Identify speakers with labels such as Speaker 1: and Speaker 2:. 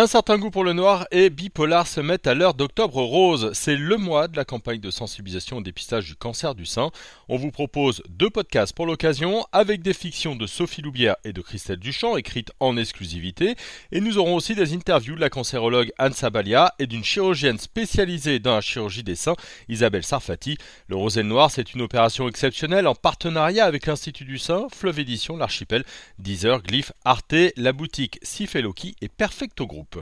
Speaker 1: Un certain goût pour le noir et Bipolar se mettent à l'heure d'octobre rose. C'est le mois de la campagne de sensibilisation au dépistage du cancer du sein. On vous propose deux podcasts pour l'occasion avec des fictions de Sophie Loubière et de Christelle Duchamp écrites en exclusivité. Et nous aurons aussi des interviews de la cancérologue Anne Sabalia et d'une chirurgienne spécialisée dans la chirurgie des seins, Isabelle Sarfati. Le rose et le noir, c'est une opération exceptionnelle en partenariat avec l'Institut du sein, Fleuve Édition, l'Archipel, Deezer, Glyph, Arte, la boutique Sifeloki et Perfecto Group.